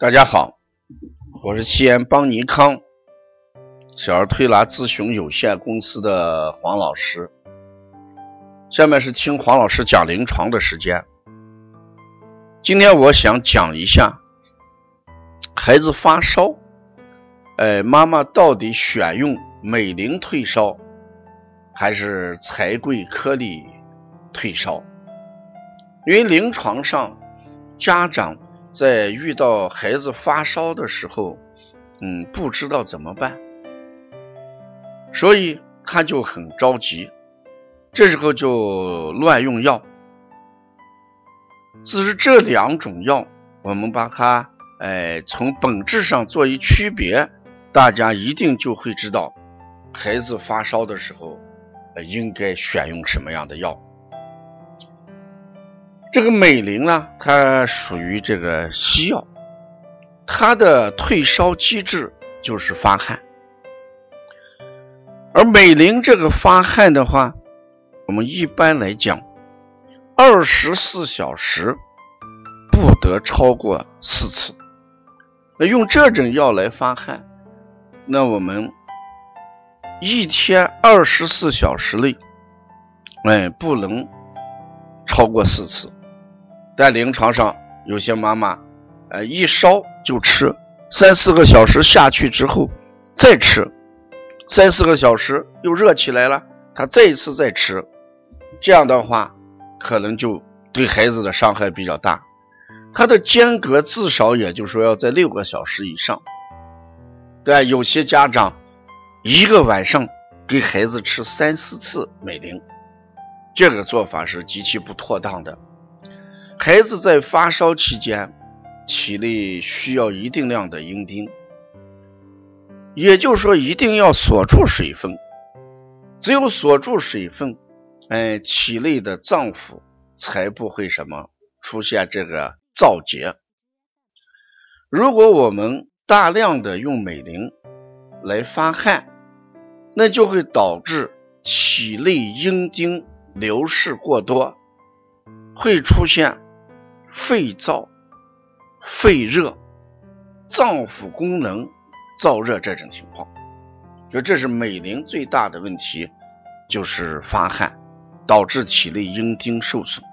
大家好，我是西安邦尼康小儿推拿咨询有限公司的黄老师。下面是听黄老师讲临床的时间。今天我想讲一下孩子发烧，哎，妈妈到底选用美林退烧还是柴桂颗粒退烧？因为临床上家长。在遇到孩子发烧的时候，嗯，不知道怎么办，所以他就很着急，这时候就乱用药。只是这两种药，我们把它，哎，从本质上做一区别，大家一定就会知道，孩子发烧的时候，应该选用什么样的药。这个美林呢，它属于这个西药，它的退烧机制就是发汗。而美林这个发汗的话，我们一般来讲，二十四小时不得超过四次。那用这种药来发汗，那我们一天二十四小时内，哎，不能超过四次。在临床上，有些妈妈，呃，一烧就吃，三四个小时下去之后再吃，三四个小时又热起来了，她再一次再吃，这样的话，可能就对孩子的伤害比较大。它的间隔至少也就说要在六个小时以上。对，有些家长一个晚上给孩子吃三四次美林，这个做法是极其不妥当的。孩子在发烧期间，体内需要一定量的阴丁，也就是说，一定要锁住水分。只有锁住水分，哎，体内的脏腑才不会什么出现这个燥结。如果我们大量的用美林来发汗，那就会导致体内阴丁流失过多，会出现。肺燥、肺热、脏腑功能燥热这种情况，就这是美龄最大的问题，就是发汗导致体内阴经受损，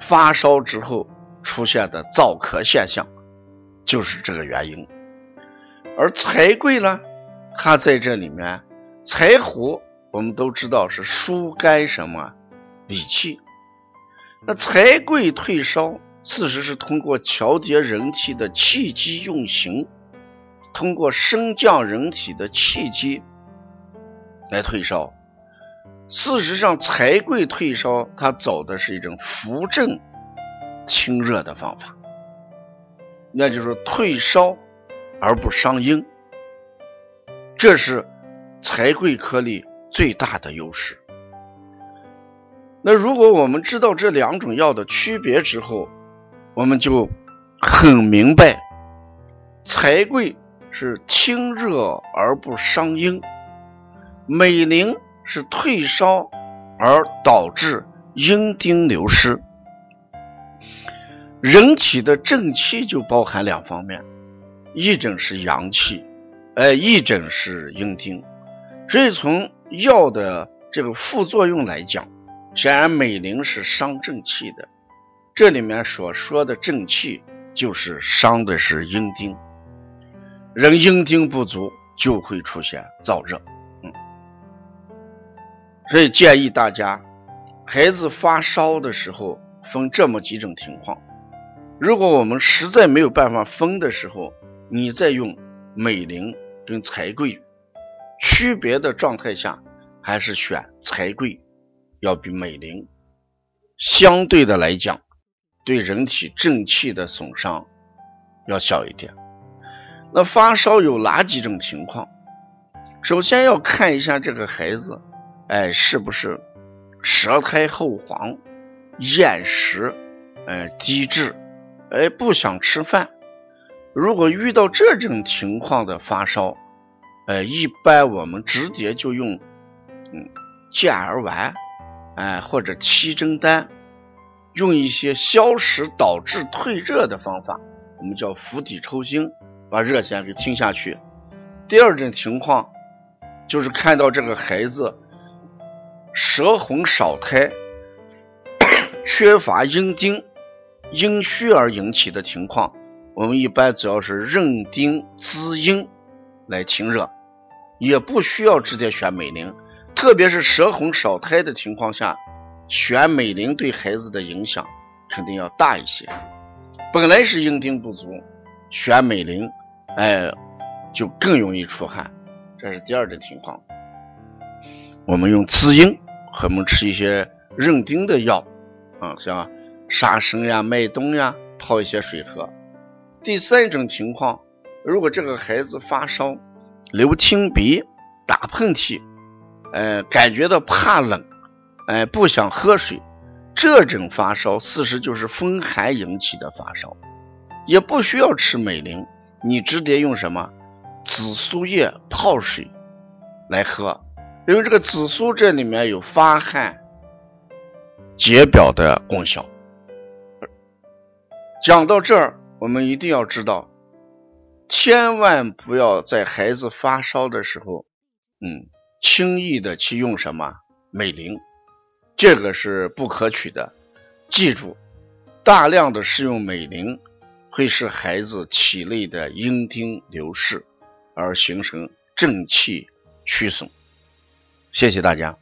发烧之后出现的燥咳现象就是这个原因。而柴桂呢，它在这里面，柴胡我们都知道是疏肝什么理气。那柴桂退烧，事实是通过调节人体的气机运行，通过升降人体的气机来退烧。事实上，柴桂退烧，它走的是一种扶正清热的方法，那就是退烧而不伤阴，这是柴桂颗粒最大的优势。那如果我们知道这两种药的区别之后，我们就很明白，柴桂是清热而不伤阴，美林是退烧而导致阴丁流失。人体的正气就包含两方面，一种是阳气，哎，一种是阴丁。所以从药的这个副作用来讲，显然，美林是伤正气的。这里面所说的正气，就是伤的是阴丁。人阴丁不足，就会出现燥热。嗯，所以建议大家，孩子发烧的时候分这么几种情况。如果我们实在没有办法分的时候，你再用美林跟柴桂区别的状态下，还是选柴桂。要比美林相对的来讲，对人体正气的损伤要小一点。那发烧有哪几种情况？首先要看一下这个孩子，哎，是不是舌苔厚黄、厌食、哎低滞、哎不想吃饭。如果遇到这种情况的发烧，哎，一般我们直接就用嗯健儿丸。哎，或者七珍丹，用一些消食导滞退热的方法我们叫釜底抽薪，把热线给清下去。第二种情况就是看到这个孩子舌红少苔，缺乏阴丁、阴虚而引起的情况，我们一般主要是认丁滋阴来清热，也不需要直接选美龄。特别是舌红少苔的情况下，选美龄对孩子的影响肯定要大一些。本来是阴丁不足，选美龄，哎，就更容易出汗，这是第二种情况。我们用滋阴，和我们吃一些润丁的药，啊，像沙参呀、麦冬呀，泡一些水喝。第三种情况，如果这个孩子发烧、流清鼻、打喷嚏。呃，感觉到怕冷，哎，不想喝水，这种发烧事实就是风寒引起的发烧，也不需要吃美林，你直接用什么紫苏叶泡水来喝，因为这个紫苏这里面有发汗解表的功效。讲到这儿，我们一定要知道，千万不要在孩子发烧的时候，嗯。轻易的去用什么美玲，这个是不可取的。记住，大量的使用美玲会使孩子体内的阴精流失，而形成正气虚损。谢谢大家。